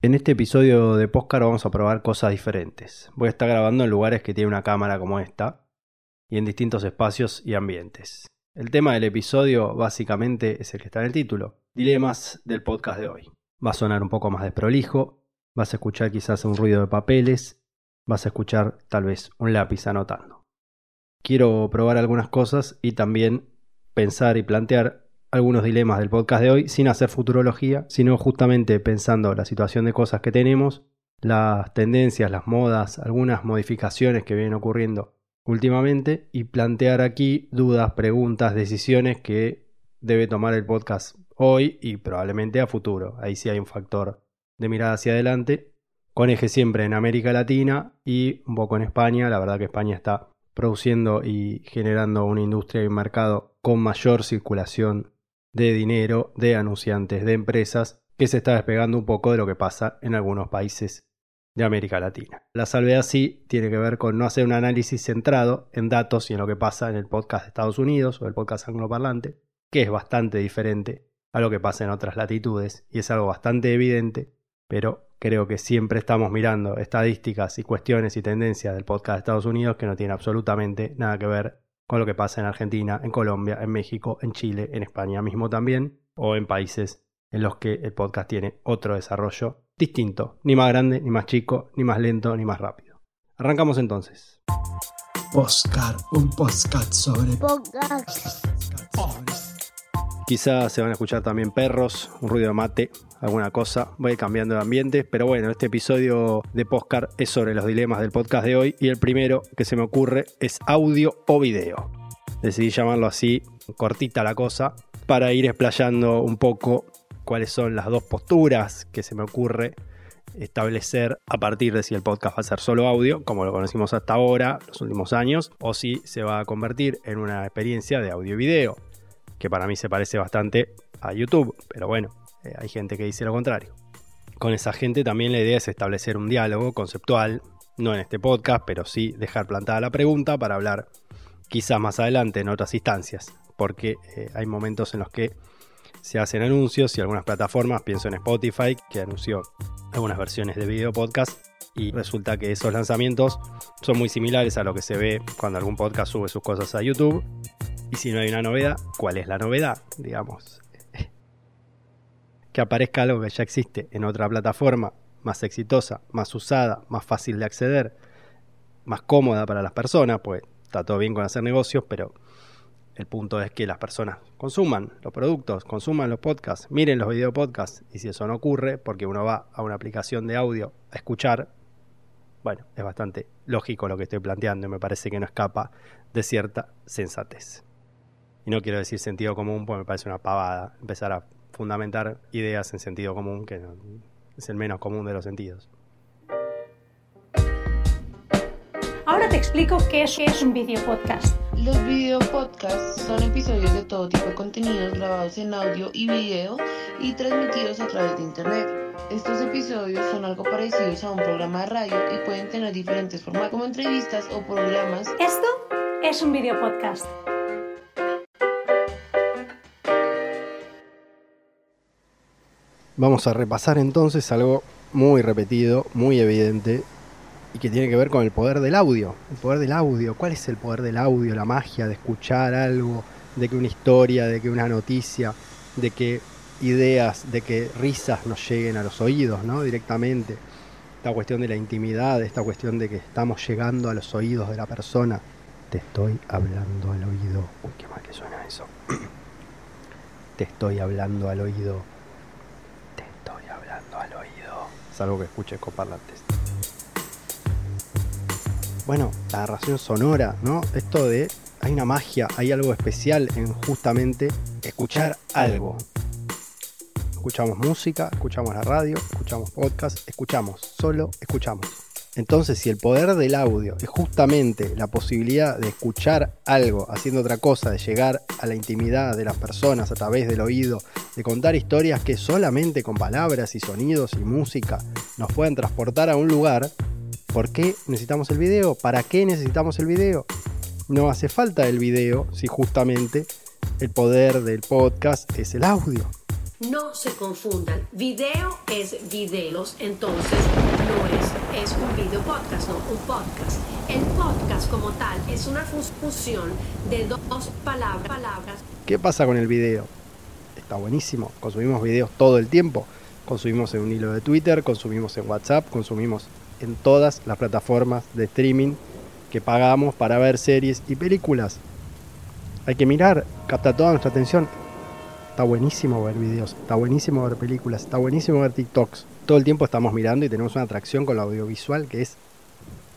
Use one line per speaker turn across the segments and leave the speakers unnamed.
En este episodio de Postcard vamos a probar cosas diferentes. Voy a estar grabando en lugares que tienen una cámara como esta y en distintos espacios y ambientes. El tema del episodio básicamente es el que está en el título, dilemas del podcast de hoy. Va a sonar un poco más desprolijo, vas a escuchar quizás un ruido de papeles, vas a escuchar tal vez un lápiz anotando. Quiero probar algunas cosas y también pensar y plantear algunos dilemas del podcast de hoy sin hacer futurología, sino justamente pensando la situación de cosas que tenemos, las tendencias, las modas, algunas modificaciones que vienen ocurriendo últimamente y plantear aquí dudas, preguntas, decisiones que debe tomar el podcast hoy y probablemente a futuro. Ahí sí hay un factor de mirada hacia adelante, con eje siempre en América Latina y un poco en España. La verdad que España está produciendo y generando una industria y un mercado con mayor circulación de dinero, de anunciantes, de empresas, que se está despegando un poco de lo que pasa en algunos países de América Latina. La salvedad sí tiene que ver con no hacer un análisis centrado en datos y en lo que pasa en el podcast de Estados Unidos o el podcast angloparlante, que es bastante diferente a lo que pasa en otras latitudes y es algo bastante evidente, pero creo que siempre estamos mirando estadísticas y cuestiones y tendencias del podcast de Estados Unidos que no tiene absolutamente nada que ver con lo que pasa en Argentina, en Colombia, en México, en Chile, en España mismo también, o en países en los que el podcast tiene otro desarrollo distinto, ni más grande, ni más chico, ni más lento, ni más rápido. Arrancamos entonces.
Postcard, un podcast sobre
Podcast.
Quizás se van a escuchar también perros, un ruido de mate, alguna cosa. Voy cambiando de ambiente, pero bueno, este episodio de Postcard es sobre los dilemas del podcast de hoy y el primero que se me ocurre es audio o video. Decidí llamarlo así, cortita la cosa, para ir explayando un poco cuáles son las dos posturas que se me ocurre establecer a partir de si el podcast va a ser solo audio, como lo conocimos hasta ahora, los últimos años, o si se va a convertir en una experiencia de audio y video, que para mí se parece bastante a YouTube, pero bueno, eh, hay gente que dice lo contrario. Con esa gente también la idea es establecer un diálogo conceptual, no en este podcast, pero sí dejar plantada la pregunta para hablar quizás más adelante en otras instancias, porque eh, hay momentos en los que se hacen anuncios y algunas plataformas, pienso en Spotify, que anunció algunas versiones de video podcast y resulta que esos lanzamientos son muy similares a lo que se ve cuando algún podcast sube sus cosas a YouTube. Y si no hay una novedad, ¿cuál es la novedad? Digamos, que aparezca algo que ya existe en otra plataforma más exitosa, más usada, más fácil de acceder, más cómoda para las personas, pues está todo bien con hacer negocios, pero el punto es que las personas consuman los productos, consuman los podcasts, miren los video podcasts. Y si eso no ocurre, porque uno va a una aplicación de audio a escuchar, bueno, es bastante lógico lo que estoy planteando y me parece que no escapa de cierta sensatez. Y no quiero decir sentido común, porque me parece una pavada empezar a fundamentar ideas en sentido común, que es el menos común de los sentidos.
Ahora te explico qué es, qué es un video podcast.
Los video podcasts son episodios de todo tipo de contenidos grabados en audio y video y transmitidos a través de internet. Estos episodios son algo parecidos a un programa de radio y pueden tener diferentes formas como entrevistas o programas.
Esto es un video
Vamos a repasar entonces algo muy repetido, muy evidente y que tiene que ver con el poder del audio. El poder del audio. ¿Cuál es el poder del audio? La magia de escuchar algo, de que una historia, de que una noticia, de que ideas, de que risas nos lleguen a los oídos, ¿no? Directamente. Esta cuestión de la intimidad, esta cuestión de que estamos llegando a los oídos de la persona. Te estoy hablando al oído. Uy, qué mal que suena eso. Te estoy hablando al oído. Te estoy hablando al oído. Salvo que escuches con parlantes. Bueno, la narración sonora, ¿no? Esto de. Hay una magia, hay algo especial en justamente escuchar algo. Escuchamos música, escuchamos la radio, escuchamos podcast, escuchamos, solo escuchamos. Entonces, si el poder del audio es justamente la posibilidad de escuchar algo haciendo otra cosa, de llegar a la intimidad de las personas a través del oído, de contar historias que solamente con palabras y sonidos y música nos pueden transportar a un lugar, ¿por qué necesitamos el video? ¿Para qué necesitamos el video? No hace falta el video si justamente el poder del podcast es el audio.
No se confundan. Video es videos, entonces no es, es un video podcast, no un podcast. El podcast como tal es una fusión de dos palabras.
¿Qué pasa con el video? Está buenísimo. Consumimos videos todo el tiempo. Consumimos en un hilo de Twitter, consumimos en WhatsApp, consumimos en todas las plataformas de streaming que pagamos para ver series y películas. Hay que mirar, capta toda nuestra atención. Está buenísimo ver videos, está buenísimo ver películas, está buenísimo ver TikToks. Todo el tiempo estamos mirando y tenemos una atracción con lo audiovisual que es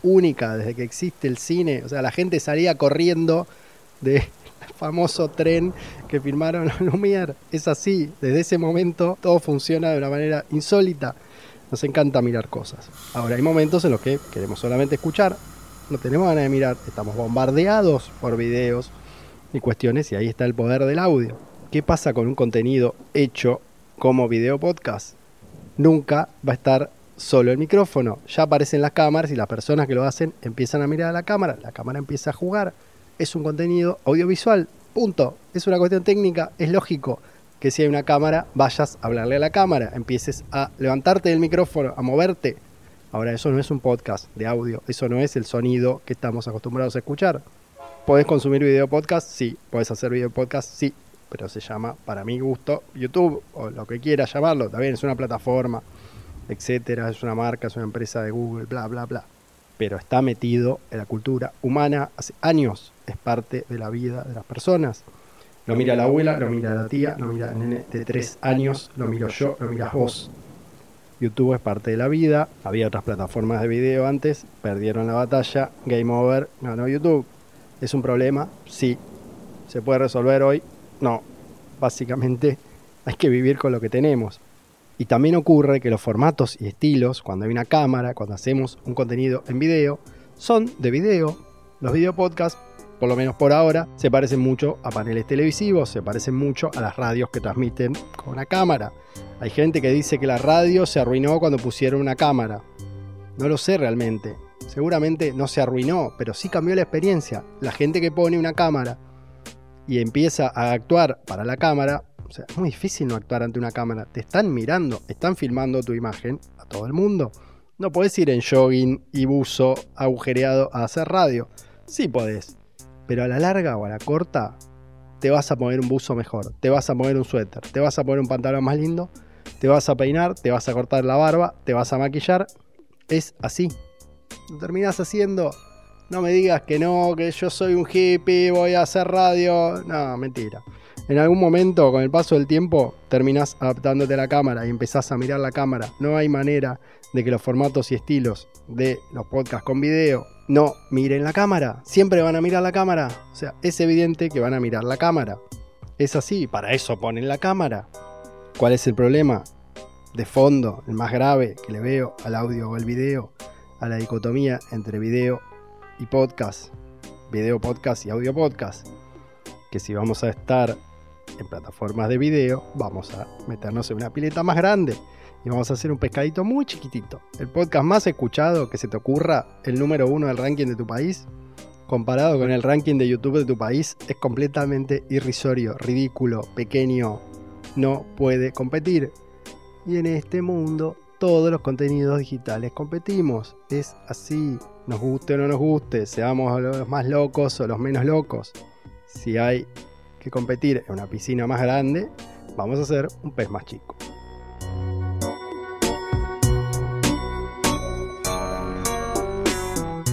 única desde que existe el cine. O sea, la gente salía corriendo del famoso tren que firmaron a Lumière. Es así, desde ese momento todo funciona de una manera insólita. Nos encanta mirar cosas. Ahora hay momentos en los que queremos solamente escuchar, no tenemos ganas de mirar, estamos bombardeados por videos y cuestiones y ahí está el poder del audio. ¿Qué pasa con un contenido hecho como video podcast? Nunca va a estar solo el micrófono. Ya aparecen las cámaras y las personas que lo hacen empiezan a mirar a la cámara, la cámara empieza a jugar. Es un contenido audiovisual, punto. Es una cuestión técnica, es lógico que si hay una cámara vayas a hablarle a la cámara, empieces a levantarte del micrófono, a moverte. Ahora, eso no es un podcast de audio, eso no es el sonido que estamos acostumbrados a escuchar. ¿Podés consumir video podcast? Sí. ¿Podés hacer video podcast? Sí pero se llama, para mi gusto, YouTube, o lo que quiera llamarlo, también es una plataforma, etcétera, es una marca, es una empresa de Google, bla, bla, bla. Pero está metido en la cultura humana hace años, es parte de la vida de las personas. Lo mira la abuela, lo mira la tía, lo mira el nene de tres años, lo miro yo, lo miras vos. YouTube es parte de la vida, había otras plataformas de video antes, perdieron la batalla, Game Over, ganó YouTube. ¿Es un problema? Sí. ¿Se puede resolver hoy? No, básicamente hay que vivir con lo que tenemos. Y también ocurre que los formatos y estilos, cuando hay una cámara, cuando hacemos un contenido en video, son de video. Los video podcasts, por lo menos por ahora, se parecen mucho a paneles televisivos, se parecen mucho a las radios que transmiten con una cámara. Hay gente que dice que la radio se arruinó cuando pusieron una cámara. No lo sé realmente. Seguramente no se arruinó, pero sí cambió la experiencia. La gente que pone una cámara y empieza a actuar para la cámara, o sea, es muy difícil no actuar ante una cámara. Te están mirando, están filmando tu imagen a todo el mundo. No podés ir en jogging y buzo agujereado a hacer radio. Sí podés, pero a la larga o a la corta te vas a poner un buzo mejor, te vas a poner un suéter, te vas a poner un pantalón más lindo, te vas a peinar, te vas a cortar la barba, te vas a maquillar. Es así. Lo terminás haciendo no me digas que no, que yo soy un hippie, voy a hacer radio. No, mentira. En algún momento, con el paso del tiempo, terminás adaptándote a la cámara y empezás a mirar la cámara. No hay manera de que los formatos y estilos de los podcasts con video no miren la cámara. Siempre van a mirar la cámara. O sea, es evidente que van a mirar la cámara. Es así, para eso ponen la cámara. ¿Cuál es el problema? De fondo, el más grave que le veo al audio o al video, a la dicotomía entre video y podcast, video podcast y audio podcast, que si vamos a estar en plataformas de video, vamos a meternos en una pileta más grande y vamos a hacer un pescadito muy chiquitito. El podcast más escuchado que se te ocurra, el número uno del ranking de tu país, comparado con el ranking de YouTube de tu país, es completamente irrisorio, ridículo, pequeño, no puede competir. Y en este mundo todos los contenidos digitales competimos. Es así, nos guste o no nos guste, seamos los más locos o los menos locos. Si hay que competir en una piscina más grande, vamos a hacer un pez más chico.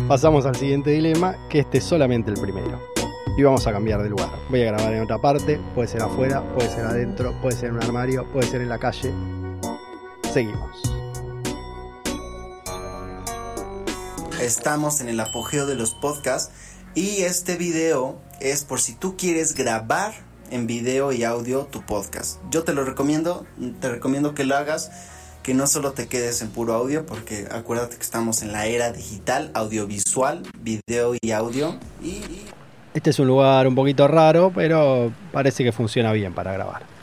Pasamos al siguiente dilema, que este es solamente el primero. Y vamos a cambiar de lugar. Voy a grabar en otra parte, puede ser afuera, puede ser adentro, puede ser en un armario, puede ser en la calle. Seguimos.
Estamos en el apogeo de los podcasts y este video es por si tú quieres grabar en video y audio tu podcast. Yo te lo recomiendo, te recomiendo que lo hagas, que no solo te quedes en puro audio, porque acuérdate que estamos en la era digital, audiovisual, video y audio. Y,
Este es un lugar un poquito raro, pero parece que funciona bien para grabar.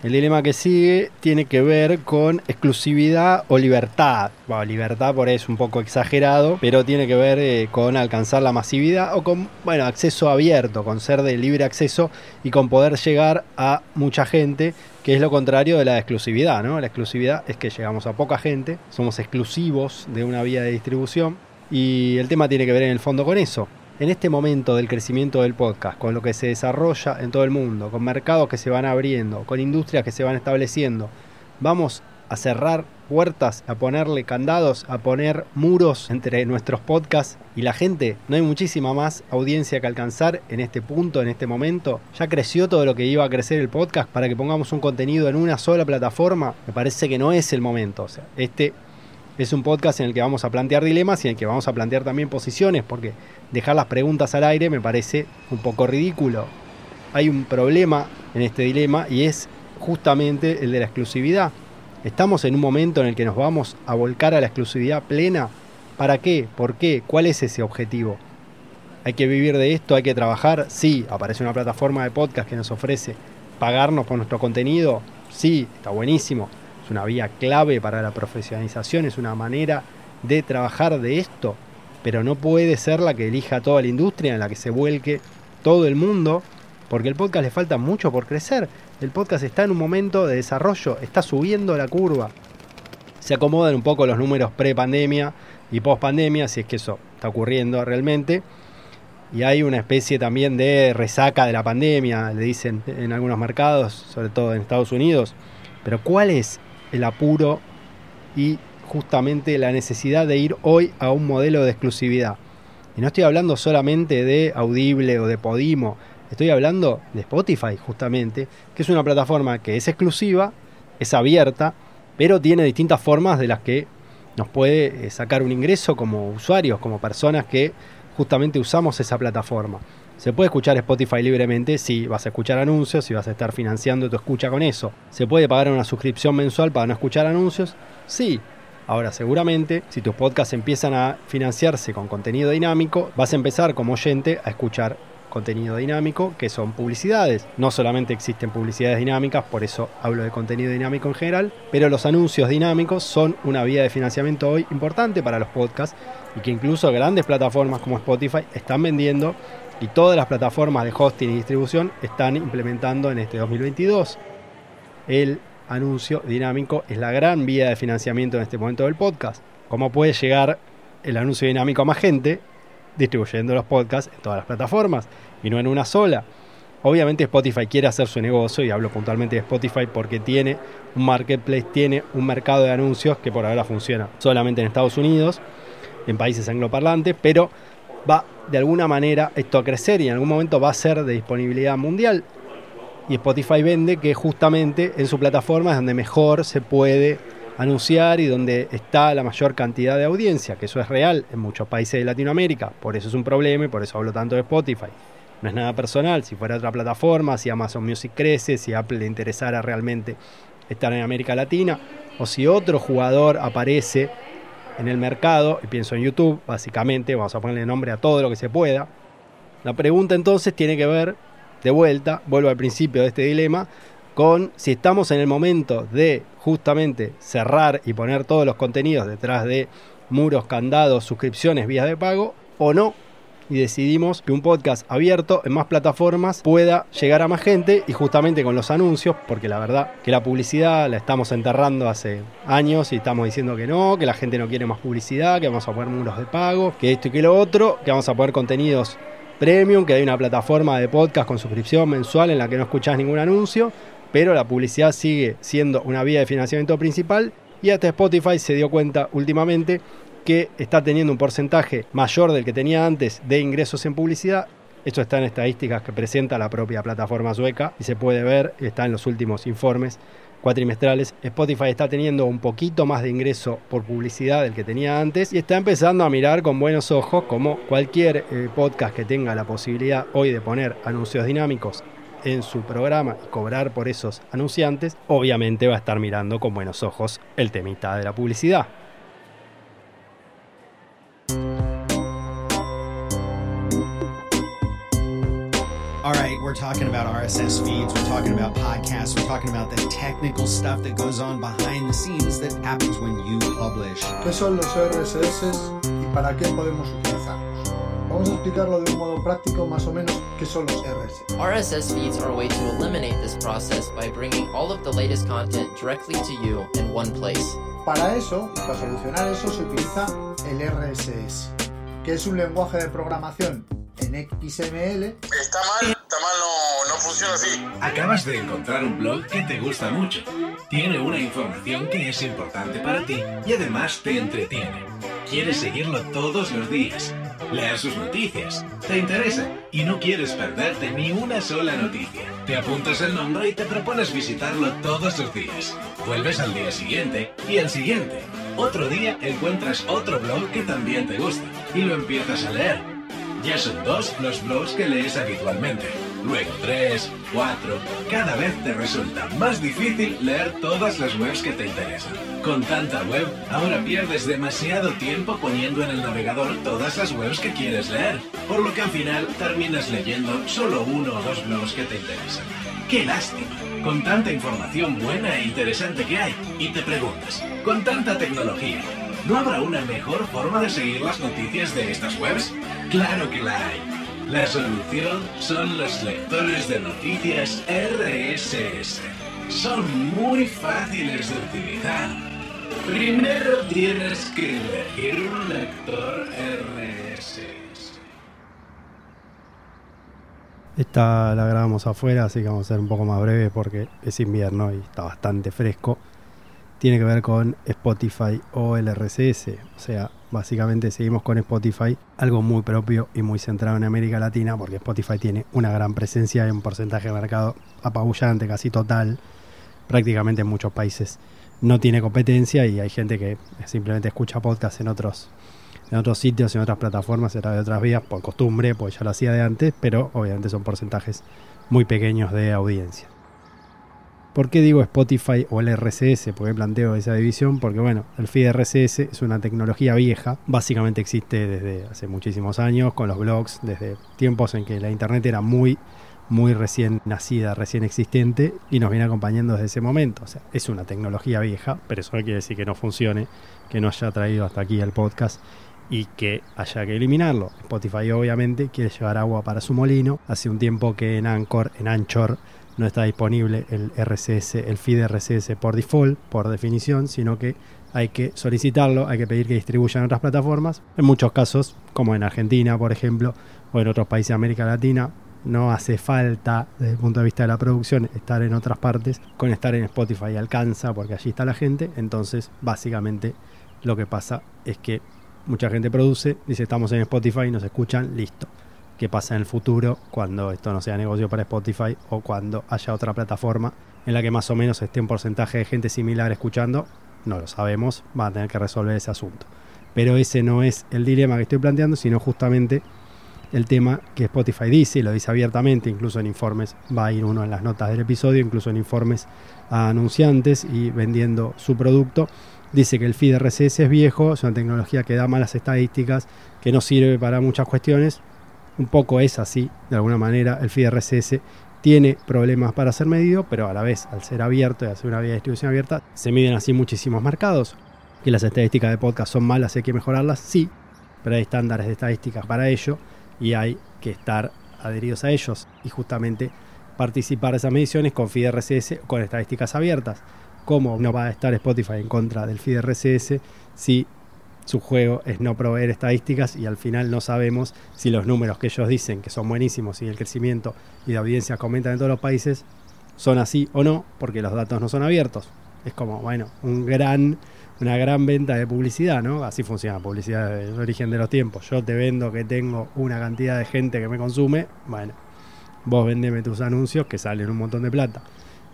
El dilema que sigue tiene que ver con exclusividad o libertad. Bueno, libertad por ahí es un poco exagerado, pero tiene que ver eh, con alcanzar la masividad o con, bueno, acceso abierto, con ser de libre acceso y con poder llegar a mucha gente, que es lo contrario de la exclusividad, ¿no? La exclusividad es que llegamos a poca gente, somos exclusivos de una vía de distribución y el tema tiene que ver en el fondo con eso en este momento del crecimiento del podcast, con lo que se desarrolla en todo el mundo, con mercados que se van abriendo, con industrias que se van estableciendo, vamos a cerrar puertas, a ponerle candados, a poner muros entre nuestros podcasts y la gente. No hay muchísima más audiencia que alcanzar en este punto, en este momento. Ya creció todo lo que iba a crecer el podcast para que pongamos un contenido en una sola plataforma. Me parece que no es el momento. O sea, este es un podcast en el que vamos a plantear dilemas y en el que vamos a plantear también posiciones, porque dejar las preguntas al aire me parece un poco ridículo. Hay un problema en este dilema y es justamente el de la exclusividad. Estamos en un momento en el que nos vamos a volcar a la exclusividad plena. ¿Para qué? ¿Por qué? ¿Cuál es ese objetivo? ¿Hay que vivir de esto? ¿Hay que trabajar? Sí, aparece una plataforma de podcast que nos ofrece pagarnos por nuestro contenido. Sí, está buenísimo una vía clave para la profesionalización, es una manera de trabajar de esto, pero no puede ser la que elija toda la industria, en la que se vuelque todo el mundo, porque el podcast le falta mucho por crecer. El podcast está en un momento de desarrollo, está subiendo la curva. Se acomodan un poco los números pre-pandemia y post-pandemia, si es que eso está ocurriendo realmente. Y hay una especie también de resaca de la pandemia, le dicen en algunos mercados, sobre todo en Estados Unidos. Pero ¿cuál es el apuro y justamente la necesidad de ir hoy a un modelo de exclusividad. Y no estoy hablando solamente de Audible o de Podimo, estoy hablando de Spotify justamente, que es una plataforma que es exclusiva, es abierta, pero tiene distintas formas de las que nos puede eh, sacar un ingreso como usuarios, como personas que justamente usamos esa plataforma. ¿Se puede escuchar Spotify libremente? Sí, vas a escuchar anuncios y vas a estar financiando tu escucha con eso. ¿Se puede pagar una suscripción mensual para no escuchar anuncios? Sí. Ahora, seguramente, si tus podcasts empiezan a financiarse con contenido dinámico, vas a empezar como oyente a escuchar contenido dinámico, que son publicidades. No solamente existen publicidades dinámicas, por eso hablo de contenido dinámico en general, pero los anuncios dinámicos son una vía de financiamiento hoy importante para los podcasts y que incluso grandes plataformas como Spotify están vendiendo y todas las plataformas de hosting y distribución están implementando en este 2022. El anuncio dinámico es la gran vía de financiamiento en este momento del podcast. ¿Cómo puede llegar el anuncio dinámico a más gente? Distribuyendo los podcasts en todas las plataformas y no en una sola. Obviamente Spotify quiere hacer su negocio y hablo puntualmente de Spotify porque tiene un marketplace, tiene un mercado de anuncios que por ahora funciona solamente en Estados Unidos, en países angloparlantes, pero va de alguna manera esto a crecer y en algún momento va a ser de disponibilidad mundial. Y Spotify vende que justamente en su plataforma es donde mejor se puede anunciar y donde está la mayor cantidad de audiencia, que eso es real en muchos países de Latinoamérica. Por eso es un problema y por eso hablo tanto de Spotify. No es nada personal, si fuera otra plataforma, si Amazon Music crece, si Apple le interesara realmente estar en América Latina, o si otro jugador aparece en el mercado, y pienso en YouTube, básicamente, vamos a ponerle nombre a todo lo que se pueda. La pregunta entonces tiene que ver, de vuelta, vuelvo al principio de este dilema, con si estamos en el momento de justamente cerrar y poner todos los contenidos detrás de muros, candados, suscripciones, vías de pago, o no, y decidimos que un podcast abierto en más plataformas pueda llegar a más gente y justamente con los anuncios, porque la verdad que la publicidad la estamos enterrando hace años y estamos diciendo que no, que la gente no quiere más publicidad, que vamos a poner muros de pago, que esto y que lo otro, que vamos a poner contenidos premium, que hay una plataforma de podcast con suscripción mensual en la que no escuchás ningún anuncio, pero la publicidad sigue siendo una vía de financiamiento principal y hasta Spotify se dio cuenta últimamente que está teniendo un porcentaje mayor del que tenía antes de ingresos en publicidad. Esto está en estadísticas que presenta la propia plataforma sueca y se puede ver, está en los últimos informes cuatrimestrales. Spotify está teniendo un poquito más de ingreso por publicidad del que tenía antes y está empezando a mirar con buenos ojos como cualquier eh, podcast que tenga la posibilidad hoy de poner anuncios dinámicos en su programa y cobrar por esos anunciantes, obviamente va a estar mirando con buenos ojos el temita de la publicidad.
Talking about RSS feeds, we're talking about podcasts, we're talking about the technical stuff that goes on behind the scenes that happens when you publish.
¿Qué son los RSS y para qué podemos utilizarlos? Vamos a explicarlo de un modo práctico más o menos qué son los RSS.
RSS feeds are a way to eliminate this process by bringing all of the latest content directly to you in one place.
Para eso, para solucionar eso, se utiliza el RSS, que es un lenguaje de programación en XML.
Está mal, está mal, no, no funciona así.
Acabas de encontrar un blog que te gusta mucho. Tiene una información que es importante para ti y además te entretiene. Quieres seguirlo todos los días, leer sus noticias, te interesa y no quieres perderte ni una sola noticia. Te apuntas el nombre y te propones visitarlo todos los días. Vuelves al día siguiente y al siguiente. Otro día encuentras otro blog que también te gusta y lo empiezas a leer. Ya son dos los blogs que lees habitualmente. Luego tres, cuatro. Cada vez te resulta más difícil leer todas las webs que te interesan. Con tanta web, ahora pierdes demasiado tiempo poniendo en el navegador todas las webs que quieres leer, por lo que al final terminas leyendo solo uno o dos blogs que te interesan. ¡Qué lástima! Con tanta información buena e interesante que hay, y te preguntas, con tanta tecnología, ¿no habrá una mejor forma de seguir las noticias de estas webs? ¡Claro que la hay! La solución son los lectores de noticias RSS. Son muy fáciles de utilizar. Primero tienes que elegir un lector RSS.
Esta la grabamos afuera, así que vamos a ser un poco más breve porque es invierno y está bastante fresco. Tiene que ver con Spotify o el RSS. O sea, básicamente seguimos con Spotify, algo muy propio y muy centrado en América Latina, porque Spotify tiene una gran presencia y un porcentaje de mercado apabullante, casi total, prácticamente en muchos países. No tiene competencia y hay gente que simplemente escucha podcasts en otros en otros sitios, en otras plataformas, a de otras vías, por costumbre, pues ya lo hacía de antes, pero obviamente son porcentajes muy pequeños de audiencia. ¿Por qué digo Spotify o el RSS? ¿Por qué planteo esa división? Porque bueno, el feed RSS es una tecnología vieja, básicamente existe desde hace muchísimos años con los blogs, desde tiempos en que la internet era muy muy recién nacida, recién existente y nos viene acompañando desde ese momento. O sea, es una tecnología vieja, pero eso no quiere decir que no funcione, que no haya traído hasta aquí el podcast y que haya que eliminarlo. Spotify obviamente quiere llevar agua para su molino. Hace un tiempo que en Anchor, en Anchor, no está disponible el RSS, el feed RSS por default, por definición, sino que hay que solicitarlo, hay que pedir que distribuyan otras plataformas. En muchos casos, como en Argentina, por ejemplo, o en otros países de América Latina, no hace falta, desde el punto de vista de la producción, estar en otras partes. Con estar en Spotify alcanza, porque allí está la gente. Entonces, básicamente, lo que pasa es que mucha gente produce, dice estamos en Spotify, nos escuchan, listo. ¿Qué pasa en el futuro cuando esto no sea negocio para Spotify o cuando haya otra plataforma en la que más o menos esté un porcentaje de gente similar escuchando? No lo sabemos, van a tener que resolver ese asunto. Pero ese no es el dilema que estoy planteando, sino justamente el tema que Spotify dice, y lo dice abiertamente, incluso en informes, va a ir uno en las notas del episodio, incluso en informes a anunciantes y vendiendo su producto, dice que el feed RSS es viejo, es una tecnología que da malas estadísticas, que no sirve para muchas cuestiones. Un poco es así, de alguna manera, el feed tiene problemas para ser medido, pero a la vez, al ser abierto y hacer una vía de distribución abierta, se miden así muchísimos mercados. Que las estadísticas de podcast son malas y hay que mejorarlas, sí, pero hay estándares de estadísticas para ello y hay que estar adheridos a ellos y justamente participar de esas mediciones con feed con estadísticas abiertas. ¿Cómo no va a estar Spotify en contra del feed si su juego es no proveer estadísticas y al final no sabemos si los números que ellos dicen que son buenísimos y el crecimiento y la audiencia comentan en todos los países son así o no, porque los datos no son abiertos. Es como, bueno, un gran, una gran venta de publicidad, ¿no? Así funciona publicidad del origen de los tiempos. Yo te vendo que tengo una cantidad de gente que me consume, bueno, vos vendeme tus anuncios que salen un montón de plata.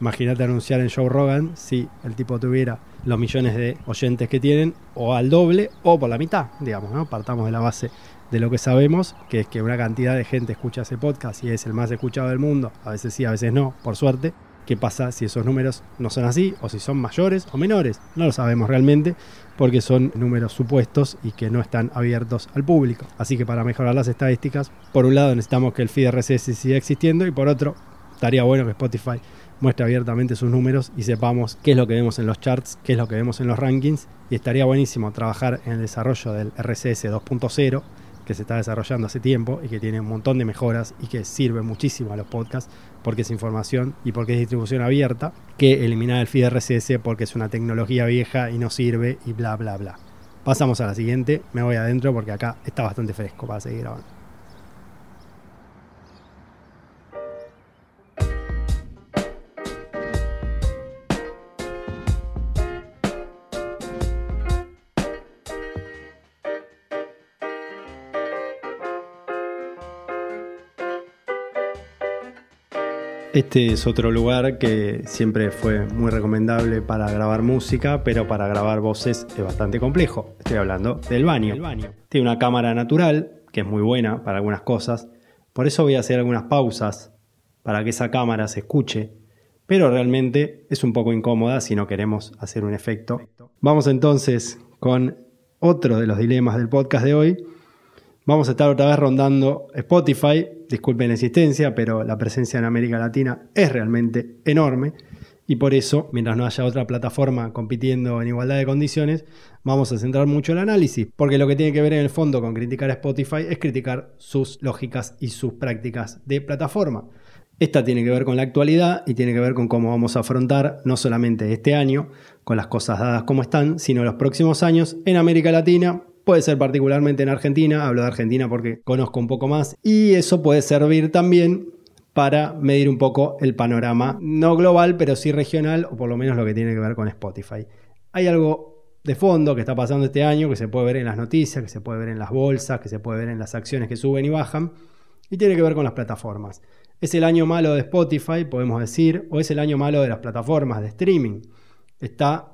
Imagínate anunciar en Joe Rogan si el tipo tuviera los millones de oyentes que tienen, o al doble, o por la mitad, digamos, ¿no? Partamos de la base de lo que sabemos, que es que una cantidad de gente escucha ese podcast y es el más escuchado del mundo, a veces sí, a veces no, por suerte, ¿Qué pasa si esos números no son así o si son mayores o menores? No lo sabemos realmente porque son números supuestos y que no están abiertos al público. Así que para mejorar las estadísticas, por un lado necesitamos que el feed RSS siga existiendo y por otro, estaría bueno que Spotify muestre abiertamente sus números y sepamos qué es lo que vemos en los charts, qué es lo que vemos en los rankings y estaría buenísimo trabajar en el desarrollo del RSS 2.0 que se está desarrollando hace tiempo y que tiene un montón de mejoras y que sirve muchísimo a los podcasts porque es información y porque es distribución abierta, que eliminar el feed RSS porque es una tecnología vieja y no sirve y bla bla bla. Pasamos a la siguiente, me voy adentro porque acá está bastante fresco para seguir grabando. Este es otro lugar que siempre fue muy recomendable para grabar música, pero para grabar voces es bastante complejo. Estoy hablando del baño. Tiene una cámara natural, que es muy buena para algunas cosas. Por eso voy a hacer algunas pausas para que esa cámara se escuche, pero realmente es un poco incómoda si no queremos hacer un efecto. Vamos entonces con otro de los dilemas del podcast de hoy, Vamos a estar otra vez rondando Spotify. Disculpen la existencia, pero la presencia en América Latina es realmente enorme. Y por eso, mientras no haya otra plataforma compitiendo en igualdad de condiciones, vamos a centrar mucho el análisis. Porque lo que tiene que ver en el fondo con criticar a Spotify es criticar sus lógicas y sus prácticas de plataforma. Esta tiene que ver con la actualidad y tiene que ver con cómo vamos a afrontar no solamente este año, con las cosas dadas como están, sino los próximos años en América Latina, Puede ser particularmente en Argentina, hablo de Argentina porque conozco un poco más, y eso puede servir también para medir un poco el panorama, no global, pero sí regional, o por lo menos lo que tiene que ver con Spotify. Hay algo de fondo que está pasando este año, que se puede ver en las noticias, que se puede ver en las bolsas, que se puede ver en las acciones que suben y bajan, y tiene que ver con las plataformas. Es el año malo de Spotify, podemos decir, o es el año malo de las plataformas de streaming. Está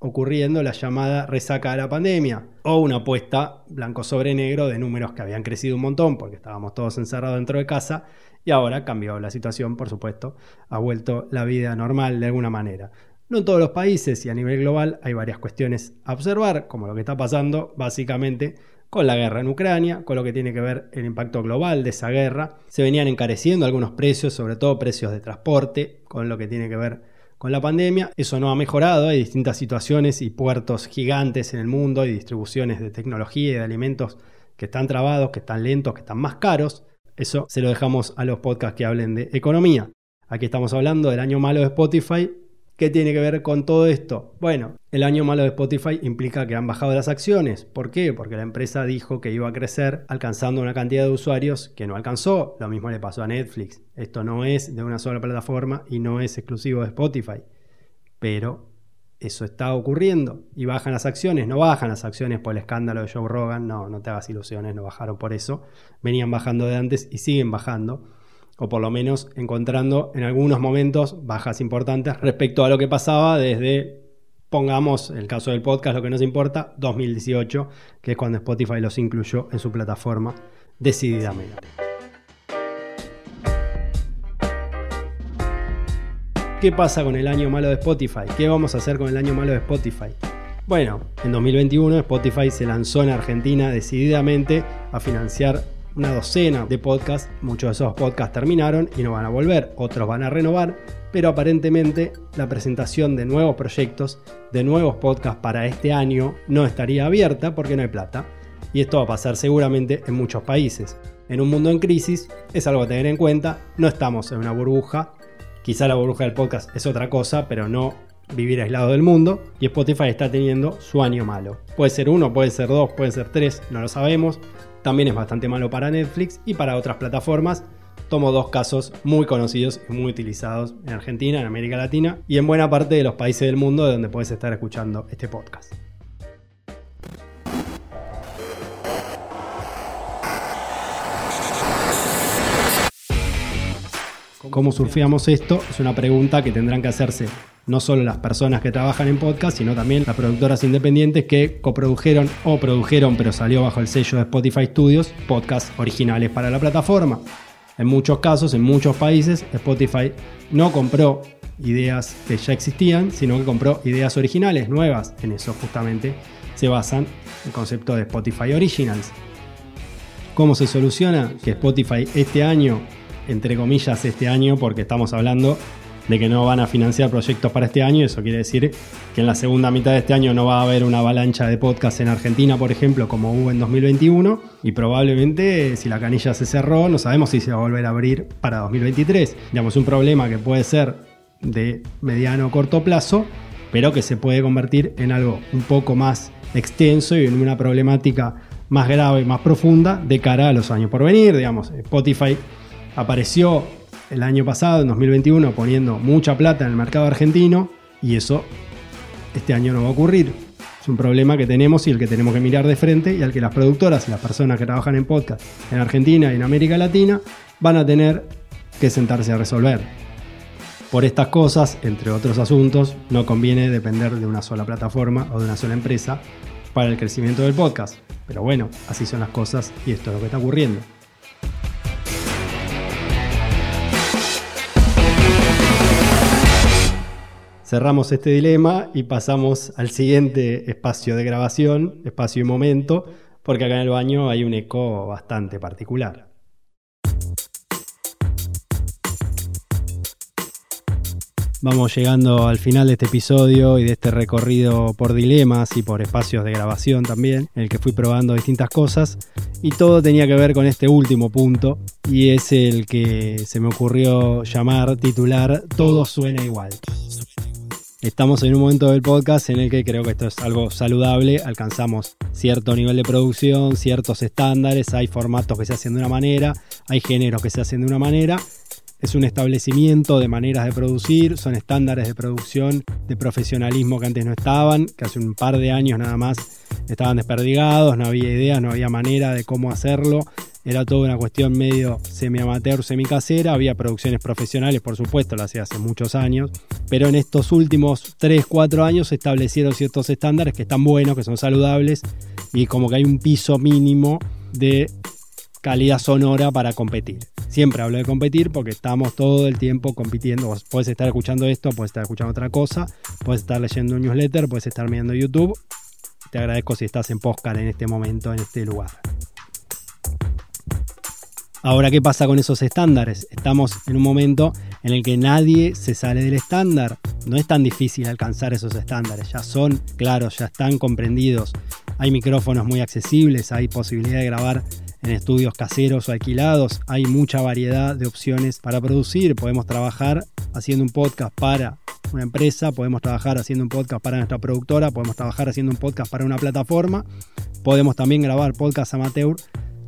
ocurriendo la llamada resaca de la pandemia o una apuesta blanco sobre negro de números que habían crecido un montón porque estábamos todos encerrados dentro de casa y ahora cambió la situación, por supuesto, ha vuelto la vida normal de alguna manera. No en todos los países y a nivel global hay varias cuestiones a observar, como lo que está pasando básicamente con la guerra en Ucrania, con lo que tiene que ver el impacto global de esa guerra. Se venían encareciendo algunos precios, sobre todo precios de transporte, con lo que tiene que ver con la pandemia eso no ha mejorado, hay distintas situaciones y puertos gigantes en el mundo y distribuciones de tecnología y de alimentos que están trabados, que están lentos, que están más caros. Eso se lo dejamos a los podcasts que hablen de economía. Aquí estamos hablando del año malo de Spotify ¿Qué tiene que ver con todo esto? Bueno, el año malo de Spotify implica que han bajado las acciones. ¿Por qué? Porque la empresa dijo que iba a crecer alcanzando una cantidad de usuarios que no alcanzó. Lo mismo le pasó a Netflix. Esto no es de una sola plataforma y no es exclusivo de Spotify. Pero eso está ocurriendo y bajan las acciones. No bajan las acciones por el escándalo de Joe Rogan. No, no te hagas ilusiones, no bajaron por eso. Venían bajando de antes y siguen bajando o por lo menos encontrando en algunos momentos bajas importantes respecto a lo que pasaba desde, pongamos el caso del podcast, lo que nos importa, 2018, que es cuando Spotify los incluyó en su plataforma decididamente. ¿Qué pasa con el año malo de Spotify? ¿Qué vamos a hacer con el año malo de Spotify? Bueno, en 2021 Spotify se lanzó en Argentina decididamente a financiar una docena de podcasts. Muchos de esos podcasts terminaron y no van a volver, otros van a renovar, pero aparentemente la presentación de nuevos proyectos, de nuevos podcasts para este año no estaría abierta porque no hay plata. Y esto va a pasar seguramente en muchos países. En un mundo en crisis es algo a tener en cuenta, no estamos en una burbuja, quizá la burbuja del podcast es otra cosa, pero no vivir aislado del mundo y Spotify está teniendo su año malo. Puede ser uno, puede ser dos, puede ser tres, no lo sabemos. También es bastante malo para Netflix y para otras plataformas. Tomo dos casos muy conocidos y muy utilizados en Argentina, en América Latina y en buena parte de los países del mundo de donde puedes estar escuchando este podcast. ¿Cómo surfeamos esto? Es una pregunta que tendrán que hacerse no solo las personas que trabajan en podcast, sino también las productoras independientes que coprodujeron o produjeron, pero salió bajo el sello de Spotify Studios, podcasts originales para la plataforma. En muchos casos, en muchos países, Spotify no compró ideas que ya existían, sino que compró ideas originales, nuevas. En eso justamente se basan el concepto de Spotify Originals. ¿Cómo se soluciona? Que Spotify este año, entre comillas este año, porque estamos hablando de que no van a financiar proyectos para este año, eso quiere decir que en la segunda mitad de este año no va a haber una avalancha de podcast en Argentina, por ejemplo, como hubo en 2021, y probablemente si la canilla se cerró, no sabemos si se va a volver a abrir para 2023. Digamos, un problema que puede ser de mediano o corto plazo, pero que se puede convertir en algo un poco más extenso y en una problemática más grave, más profunda de cara a los años por venir. Digamos, Spotify apareció el año pasado, en 2021, poniendo mucha plata en el mercado argentino y eso este año no va a ocurrir. Es un problema que tenemos y el que tenemos que mirar de frente y al que las productoras y las personas que trabajan en podcast en Argentina y en América Latina van a tener que sentarse a resolver. Por estas cosas, entre otros asuntos, no conviene depender de una sola plataforma o de una sola empresa para el crecimiento del podcast. Pero bueno, así son las cosas y esto es lo que está ocurriendo. Cerramos este dilema y pasamos al siguiente espacio de grabación, espacio y momento, porque acá en el baño hay un eco bastante particular. Vamos llegando al final de este episodio y de este recorrido por dilemas y por espacios de grabación también, en el que fui probando distintas cosas y todo tenía que ver con este último punto y es el que se me ocurrió llamar titular Todo suena igual. Estamos en un momento del podcast en el que creo que esto es algo saludable, alcanzamos cierto nivel de producción, ciertos estándares, hay formatos que se hacen de una manera, hay géneros que se hacen de una manera. Es un establecimiento de maneras de producir, son estándares de producción, de profesionalismo que antes no estaban, que hace un par de años nada más estaban desperdigados, no había ideas, no había manera de cómo hacerlo, era toda una cuestión medio semi-amateur, semi-casera, había producciones profesionales, por supuesto, las hacía hace muchos años, pero en estos últimos 3, 4 años se establecieron ciertos estándares que están buenos, que son saludables, y como que hay un piso mínimo de calidad sonora para competir. Siempre hablo de competir porque estamos todo el tiempo compitiendo. puedes estar escuchando esto, puedes estar escuchando otra cosa, puedes estar leyendo un newsletter, puedes estar viendo YouTube. Te agradezco si estás en Postcard en este momento, en este lugar. Ahora, ¿qué pasa con esos estándares? Estamos en un momento en el que nadie se sale del estándar. No es tan difícil alcanzar esos estándares, ya son claros, ya están comprendidos. Hay micrófonos muy accesibles, hay posibilidad de grabar en estudios caseros o alquilados. Hay mucha variedad de opciones para producir. Podemos trabajar haciendo un podcast para una empresa, podemos trabajar haciendo un podcast para nuestra productora, podemos trabajar haciendo un podcast para una plataforma, podemos también grabar podcast amateur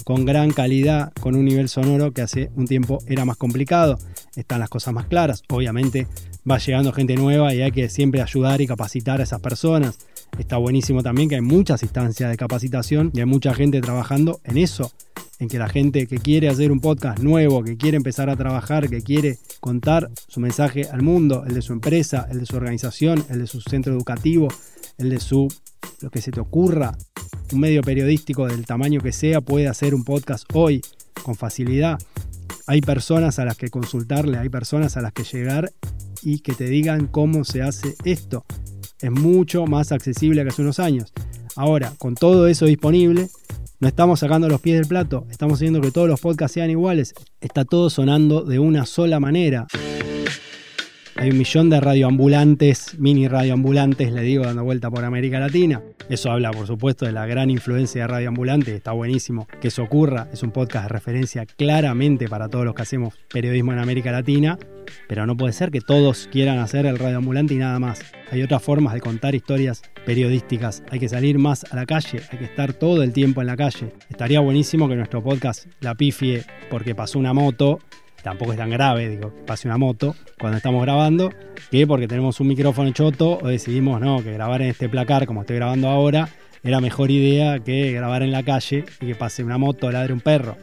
con gran calidad, con un nivel sonoro que hace un tiempo era más complicado. Están las cosas más claras. Obviamente va llegando gente nueva y hay que siempre ayudar y capacitar a esas personas. Está buenísimo también que hay muchas instancias de capacitación y hay mucha gente trabajando en eso, en que la gente que quiere hacer un podcast nuevo, que quiere empezar a trabajar, que quiere contar su mensaje al mundo, el de su empresa, el de su organización, el de su centro educativo, el de su lo que se te ocurra, un medio periodístico del tamaño que sea puede hacer un podcast hoy con facilidad. Hay personas a las que consultarle, hay personas a las que llegar y que te digan cómo se hace esto es mucho más accesible que hace unos años. Ahora, con todo eso disponible, no estamos sacando los pies del plato, estamos haciendo que todos los podcasts sean iguales, está todo sonando de una sola manera. Hay un millón de radioambulantes, mini radioambulantes, le digo, dando vuelta por América Latina. Eso habla, por supuesto, de la gran influencia de radioambulante. Está buenísimo que eso ocurra. Es un podcast de referencia claramente para todos los que hacemos periodismo en América Latina. Pero no puede ser que todos quieran hacer el radioambulante y nada más. Hay otras formas de contar historias periodísticas. Hay que salir más a la calle, hay que estar todo el tiempo en la calle. Estaría buenísimo que nuestro podcast la pifie porque pasó una moto tampoco es tan grave, digo, que pase una moto cuando estamos grabando, que porque tenemos un micrófono choto o decidimos no, que grabar en este placar como estoy grabando ahora era mejor idea que grabar en la calle y que pase una moto o ladre un perro.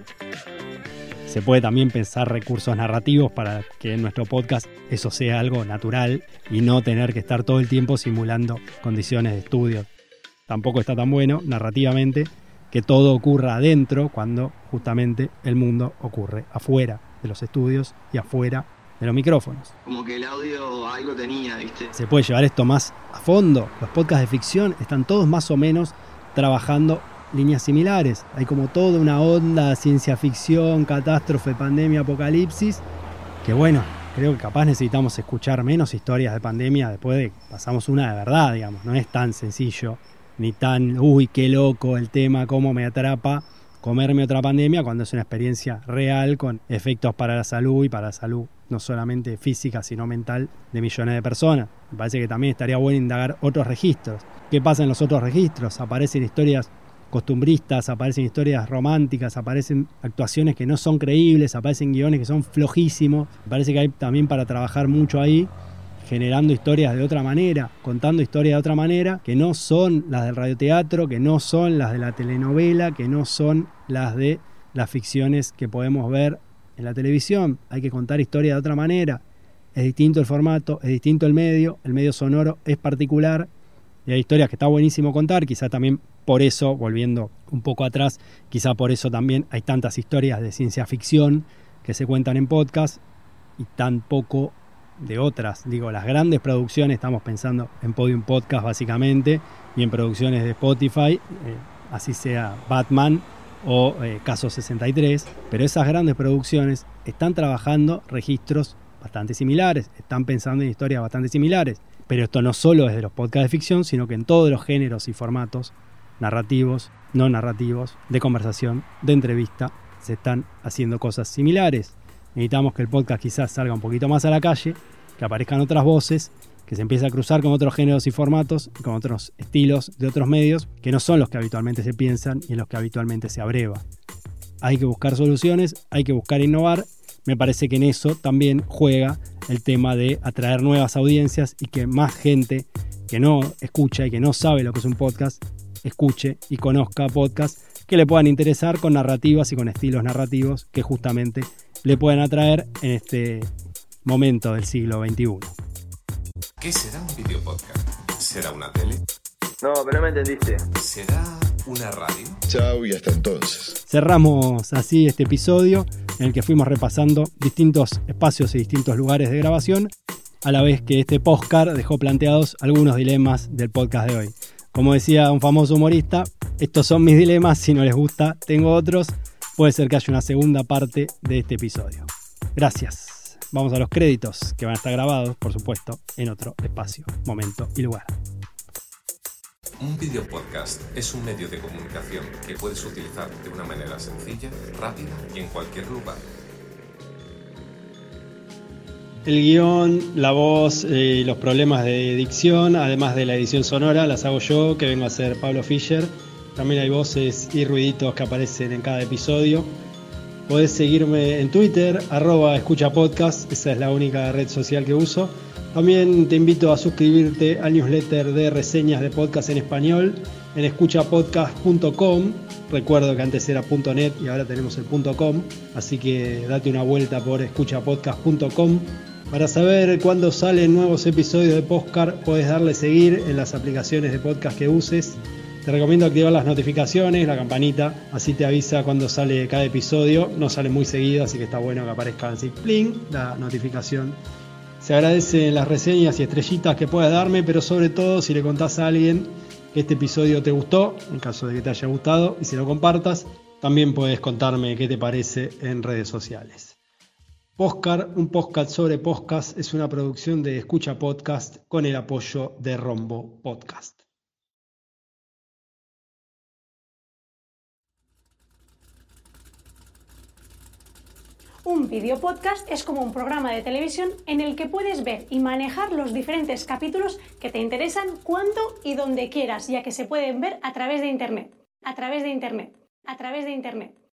Se puede también pensar recursos narrativos para que en nuestro podcast eso sea algo natural y no tener que estar todo el tiempo simulando condiciones de estudio. Tampoco está tan bueno narrativamente que todo ocurra adentro cuando justamente el mundo ocurre afuera de los estudios y afuera de los micrófonos.
Como que el audio algo tenía, ¿viste?
Se puede llevar esto más a fondo. Los podcasts de ficción están todos más o menos trabajando líneas similares. Hay como toda una onda ciencia ficción, catástrofe, pandemia, apocalipsis, que bueno, creo que capaz necesitamos escuchar menos historias de pandemia después de que pasamos una de verdad, digamos. No es tan sencillo, ni tan, uy, qué loco el tema, cómo me atrapa comerme otra pandemia cuando es una experiencia real con efectos para la salud y para la salud no solamente física sino mental de millones de personas. Me parece que también estaría bueno indagar otros registros. ¿Qué pasa en los otros registros? Aparecen historias costumbristas, aparecen historias románticas, aparecen actuaciones que no son creíbles, aparecen guiones que son flojísimos. Me parece que hay también para trabajar mucho ahí generando historias de otra manera, contando historias de otra manera, que no son las del radioteatro, que no son las de la telenovela, que no son las de las ficciones que podemos ver en la televisión. Hay que contar historias de otra manera. Es distinto el formato, es distinto el medio, el medio sonoro es particular y hay historias que está buenísimo contar, quizá también por eso, volviendo un poco atrás, quizá por eso también hay tantas historias de ciencia ficción que se cuentan en podcast y tan poco de otras. Digo, las grandes producciones, estamos pensando en Podium Podcast básicamente, y en producciones de Spotify, eh, así sea Batman o eh, Caso 63, pero esas grandes producciones están trabajando registros bastante similares, están pensando en historias bastante similares. Pero esto no solo es de los podcasts de ficción, sino que en todos los géneros y formatos, narrativos, no narrativos, de conversación, de entrevista, se están haciendo cosas similares. Necesitamos que el podcast quizás salga un poquito más a la calle, que aparezcan otras voces, que se empiece a cruzar con otros géneros y formatos, con otros estilos de otros medios, que no son los que habitualmente se piensan y en los que habitualmente se abreva. Hay que buscar soluciones, hay que buscar innovar. Me parece que en eso también juega el tema de atraer nuevas audiencias y que más gente que no escucha y que no sabe lo que es un podcast, escuche y conozca podcasts que le puedan interesar con narrativas y con estilos narrativos que justamente le pueden atraer en este momento del siglo XXI.
¿Qué será un video podcast? ¿Será una tele?
No, pero no me entendiste.
¿Será una radio?
Chao y hasta entonces.
Cerramos así este episodio en el que fuimos repasando distintos espacios y distintos lugares de grabación, a la vez que este postcard dejó planteados algunos dilemas del podcast de hoy. Como decía un famoso humorista, estos son mis dilemas, si no les gusta, tengo otros puede ser que haya una segunda parte de este episodio. Gracias. Vamos a los créditos que van a estar grabados, por supuesto, en otro espacio, momento y lugar.
Un video podcast es un medio de comunicación que puedes utilizar de una manera sencilla, rápida y en cualquier lugar.
El guion, la voz y los problemas de dicción, además de la edición sonora, las hago yo, que vengo a ser Pablo Fischer también hay voces y ruiditos que aparecen en cada episodio. Podés seguirme en Twitter, arroba escucha podcast, esa es la única red social que uso. También te invito a suscribirte al newsletter de reseñas de podcast en español en escuchapodcast.com. Recuerdo que antes era .net y ahora tenemos el .com, así que date una vuelta por escuchapodcast.com. Para saber cuándo salen nuevos episodios de Postcard, puedes darle seguir en las aplicaciones de podcast que uses. Te recomiendo activar las notificaciones, la campanita, así te avisa cuando sale cada episodio. No sale muy seguido, así que está bueno que aparezca así, pling, la notificación. Se agradecen las reseñas y estrellitas que puedas darme, pero sobre todo si le contás a alguien que este episodio te gustó, en caso de que te haya gustado, y si lo compartas, también puedes contarme qué te parece en redes sociales. Postcard, un podcast sobre podcast, es una producción de Escucha Podcast con el apoyo de Rombo Podcast.
Un video podcast es como un programa de televisión en el que puedes ver y manejar los diferentes capítulos que te interesan cuando y donde quieras, ya que se pueden ver a través de Internet. A través de Internet. A través de Internet.